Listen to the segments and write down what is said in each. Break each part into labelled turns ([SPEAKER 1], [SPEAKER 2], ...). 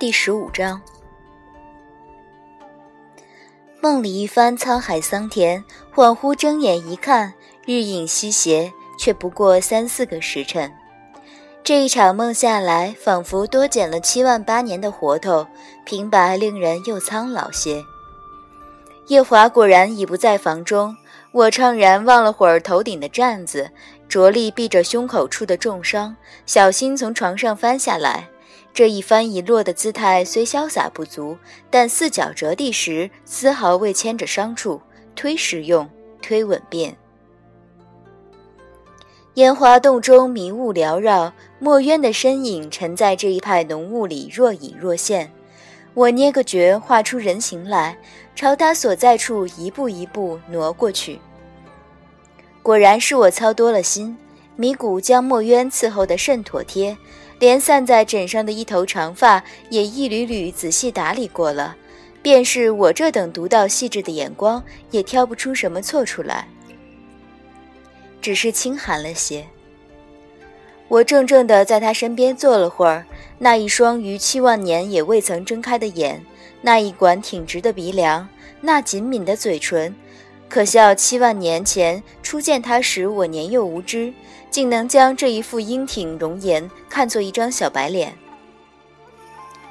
[SPEAKER 1] 第十五章，梦里一番沧海桑田，恍惚睁眼一看，日影西斜，却不过三四个时辰。这一场梦下来，仿佛多减了七万八年的活头，平白令人又苍老些。夜华果然已不在房中，我怅然望了会儿头顶的帐子，着力避着胸口处的重伤，小心从床上翻下来。这一翻一落的姿态虽潇洒不足，但四脚着地时丝毫未牵着伤处，推实用，推稳便。烟花洞中迷雾缭绕，墨渊的身影沉在这一派浓雾里，若隐若现。我捏个诀，画出人形来，朝他所在处一步一步挪过去。果然是我操多了心，米谷将墨渊伺候得甚妥帖，连散在枕上的一头长发也一缕缕仔细打理过了。便是我这等独到细致的眼光，也挑不出什么错出来。只是清寒了些。我怔怔地在他身边坐了会儿，那一双逾七万年也未曾睁开的眼，那一管挺直的鼻梁，那紧抿的嘴唇，可笑七万年前初见他时我年幼无知，竟能将这一副英挺容颜看作一张小白脸。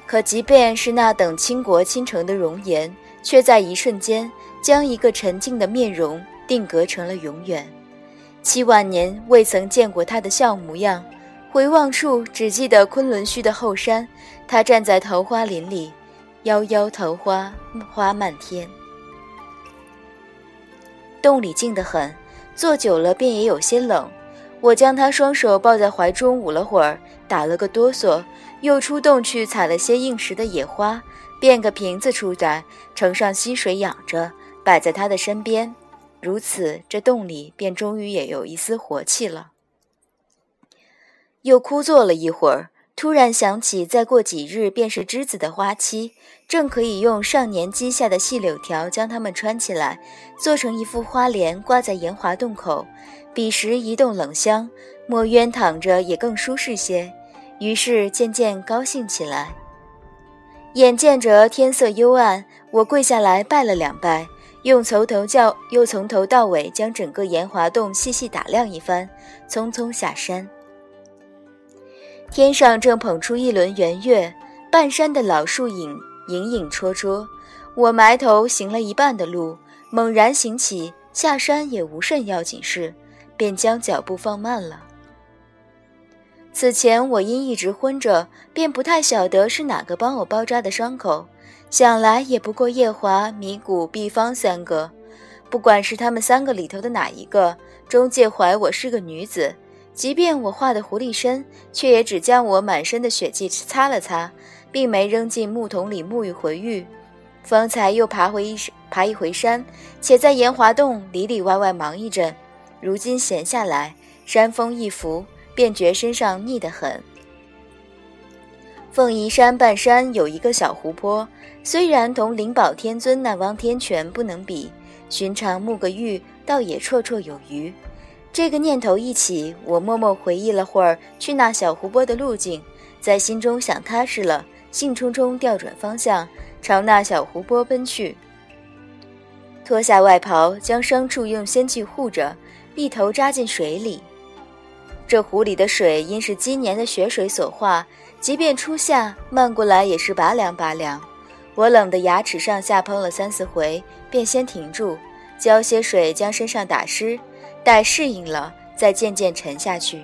[SPEAKER 1] 可即便是那等倾国倾城的容颜，却在一瞬间将一个沉静的面容定格成了永远。七万年未曾见过他的笑模样，回望处只记得昆仑虚的后山，他站在桃花林里，夭夭桃花花漫天。洞里静得很，坐久了便也有些冷。我将他双手抱在怀中捂了会儿，打了个哆嗦，又出洞去采了些应时的野花，变个瓶子出来，盛上溪水养着，摆在他的身边。如此，这洞里便终于也有一丝活气了。又枯坐了一会儿，突然想起，再过几日便是栀子的花期，正可以用上年积下的细柳条将它们穿起来，做成一副花帘，挂在岩华洞口。彼时一洞冷香，墨渊躺着也更舒适些，于是渐渐高兴起来。眼见着天色幽暗，我跪下来拜了两拜。用从头叫，又从头到尾将整个岩华洞细细打量一番，匆匆下山。天上正捧出一轮圆月，半山的老树影影影绰绰。我埋头行了一半的路，猛然醒起下山也无甚要紧事，便将脚步放慢了。此前我因一直昏着，便不太晓得是哪个帮我包扎的伤口。想来也不过夜华、迷谷、毕方三个，不管是他们三个里头的哪一个，终介怀我是个女子。即便我画的狐狸身，却也只将我满身的血迹擦了擦，并没扔进木桶里沐浴回浴。方才又爬回一爬一回山，且在岩华洞里里外外忙一阵，如今闲下来，山风一拂，便觉身上腻得很。凤仪山半山有一个小湖泊。虽然同灵宝天尊那汪天泉不能比，寻常沐个浴倒也绰绰有余。这个念头一起，我默默回忆了会儿去那小湖泊的路径，在心中想踏实了，兴冲冲调转方向，朝那小湖泊奔去。脱下外袍，将伤处用仙气护着，一头扎进水里。这湖里的水因是今年的雪水所化，即便初夏漫过来也是拔凉拔凉。我冷得牙齿上下碰了三四回，便先停住，浇些水将身上打湿，待适应了再渐渐沉下去。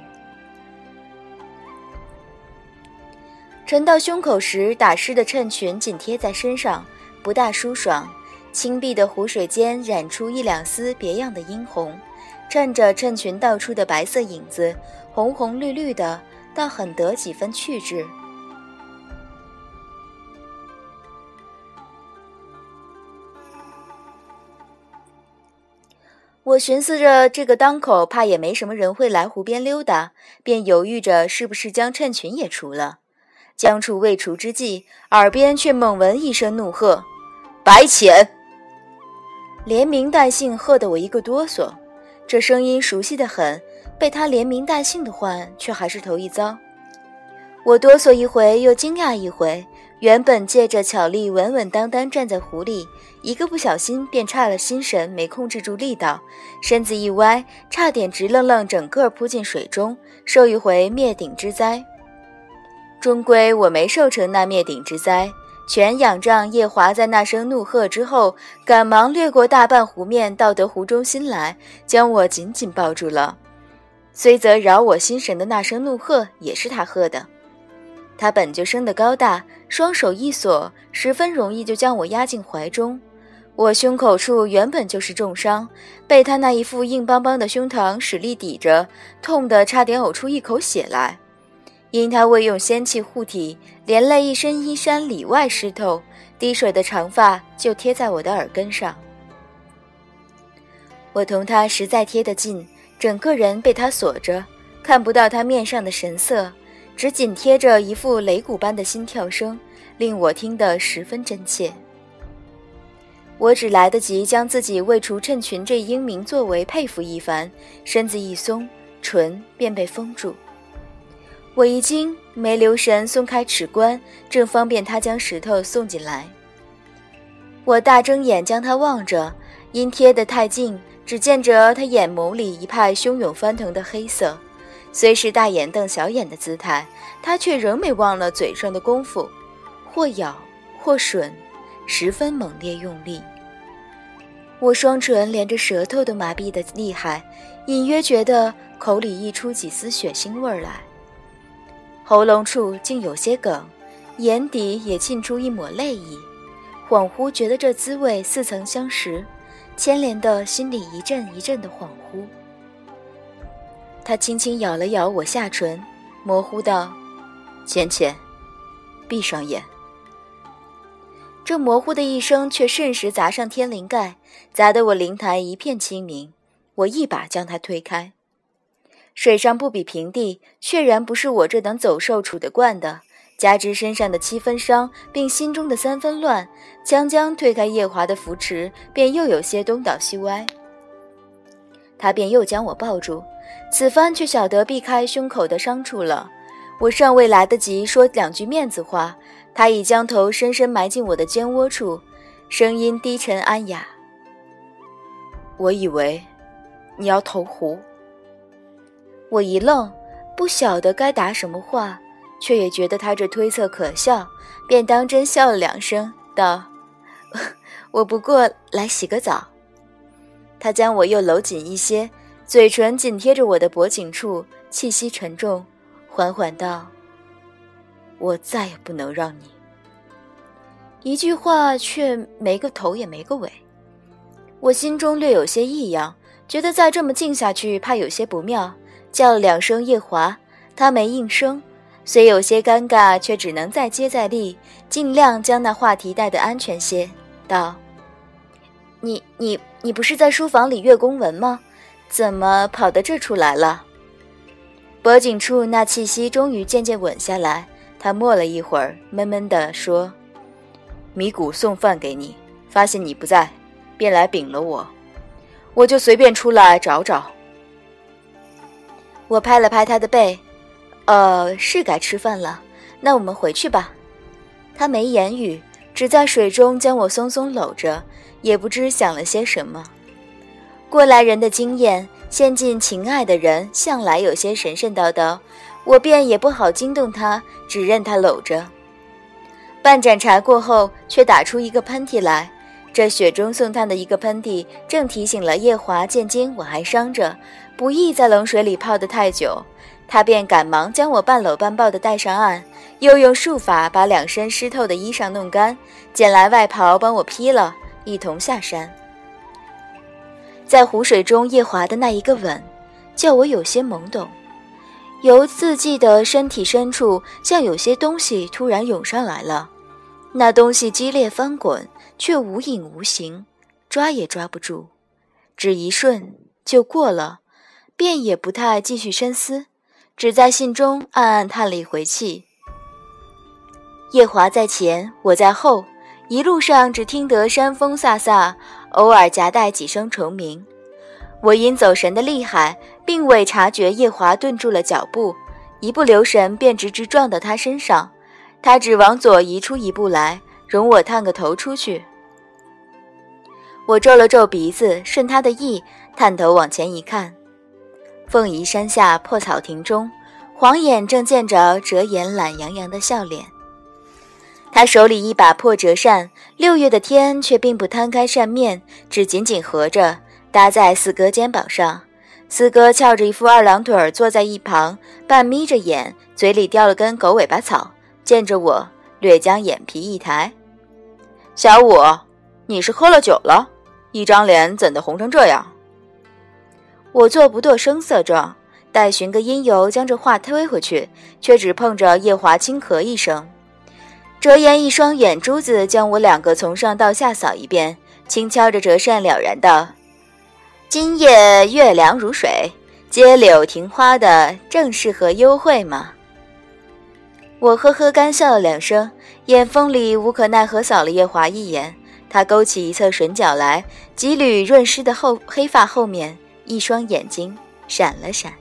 [SPEAKER 1] 沉到胸口时，打湿的衬裙紧贴在身上，不大舒爽。青碧的湖水间染出一两丝别样的殷红，衬着衬裙倒出的白色影子，红红绿绿的，倒很得几分趣致。我寻思着，这个当口怕也没什么人会来湖边溜达，便犹豫着是不是将衬裙也除了。将处未除之际，耳边却猛闻一声怒喝：“白浅！”连名带姓喝得我一个哆嗦。这声音熟悉的很，被他连名带姓的唤，却还是头一遭。我哆嗦一回，又惊讶一回，原本借着巧力稳稳当当站在湖里，一个不小心便差了心神，没控制住力道，身子一歪，差点直愣愣整个扑进水中，受一回灭顶之灾。终归我没受成那灭顶之灾，全仰仗夜华在那声怒喝之后，赶忙掠过大半湖面，到得湖中心来，将我紧紧抱住了。虽则扰我心神的那声怒喝也是他喝的。他本就生得高大，双手一锁，十分容易就将我压进怀中。我胸口处原本就是重伤，被他那一副硬邦邦的胸膛使力抵着，痛得差点呕出一口血来。因他未用仙气护体，连累一身衣衫里外湿透，滴水的长发就贴在我的耳根上。我同他实在贴得近，整个人被他锁着，看不到他面上的神色。只紧贴着一副擂鼓般的心跳声，令我听得十分真切。我只来得及将自己为除衬裙这英明作为佩服一番，身子一松，唇便被封住。我一惊，没留神松开齿关，正方便他将石头送进来。我大睁眼将他望着，因贴得太近，只见着他眼眸里一派汹涌翻腾的黑色。虽是大眼瞪小眼的姿态，他却仍没忘了嘴上的功夫，或咬或吮，十分猛烈用力。我双唇连着舌头都麻痹的厉害，隐约觉得口里溢出几丝血腥味来，喉咙处竟有些梗，眼底也沁出一抹泪意，恍惚觉得这滋味似曾相识，牵连的心里一阵一阵的恍惚。他轻轻咬了咬我下唇，模糊道：“浅浅，闭上眼。”这模糊的一声却瞬时砸上天灵盖，砸得我灵台一片清明。我一把将他推开。水上不比平地，确然不是我这等走兽处得惯的。加之身上的七分伤，并心中的三分乱，将将推开夜华的扶持，便又有些东倒西歪。他便又将我抱住。此番却晓得避开胸口的伤处了，我尚未来得及说两句面子话，他已将头深深埋进我的肩窝处，声音低沉安雅。我以为你要投湖。我一愣，不晓得该答什么话，却也觉得他这推测可笑，便当真笑了两声，道：“ 我不过来洗个澡。”他将我又搂紧一些。嘴唇紧贴着我的脖颈处，气息沉重，缓缓道：“我再也不能让你。”一句话却没个头也没个尾，我心中略有些异样，觉得再这么静下去，怕有些不妙，叫了两声夜华，他没应声，虽有些尴尬，却只能再接再厉，尽量将那话题带得安全些，道：“你你你不是在书房里阅公文吗？”怎么跑到这处来了？脖颈处那气息终于渐渐稳下来。他默了一会儿，闷闷地说：“米谷送饭给你，发现你不在，便来禀了我，我就随便出来找找。”我拍了拍他的背：“呃，是该吃饭了，那我们回去吧。”他没言语，只在水中将我松松搂着，也不知想了些什么。过来人的经验，陷进情爱的人向来有些神神叨叨，我便也不好惊动他，只任他搂着。半盏茶过后，却打出一个喷嚏来。这雪中送炭的一个喷嚏，正提醒了夜华，见今我还伤着，不宜在冷水里泡得太久。他便赶忙将我半搂半抱的带上岸，又用术法把两身湿透的衣裳弄干，捡来外袍帮我披了，一同下山。在湖水中，夜华的那一个吻，叫我有些懵懂。由自记得身体深处，像有些东西突然涌上来了。那东西激烈翻滚，却无影无形，抓也抓不住，只一瞬就过了，便也不太继续深思，只在心中暗暗叹了一回气。夜华在前，我在后。一路上只听得山风飒飒，偶尔夹带几声虫鸣。我因走神的厉害，并未察觉夜华顿住了脚步，一不留神便直直撞到他身上。他只往左移出一步来，容我探个头出去。我皱了皱鼻子，顺他的意，探头往前一看，凤仪山下破草亭中，黄眼正见着折颜懒洋洋的笑脸。他手里一把破折扇，六月的天却并不摊开扇面，只紧紧合着，搭在四哥肩膀上。四哥翘着一副二郎腿坐在一旁，半眯着眼，嘴里叼了根狗尾巴草，见着我，略将眼皮一抬：“小五，你是喝了酒了？”一张脸怎的红成这样？我做不做声色状，待寻个因由将这话推回去，却只碰着夜华轻咳一声。折颜一双眼珠子将我两个从上到下扫一遍，轻敲着折扇，了然道：“今夜月凉如水，街柳庭花的正适合幽会嘛。”我呵呵干笑了两声，眼风里无可奈何扫了叶华一眼。他勾起一侧唇角来，几缕润湿的后黑发后面，一双眼睛闪了闪。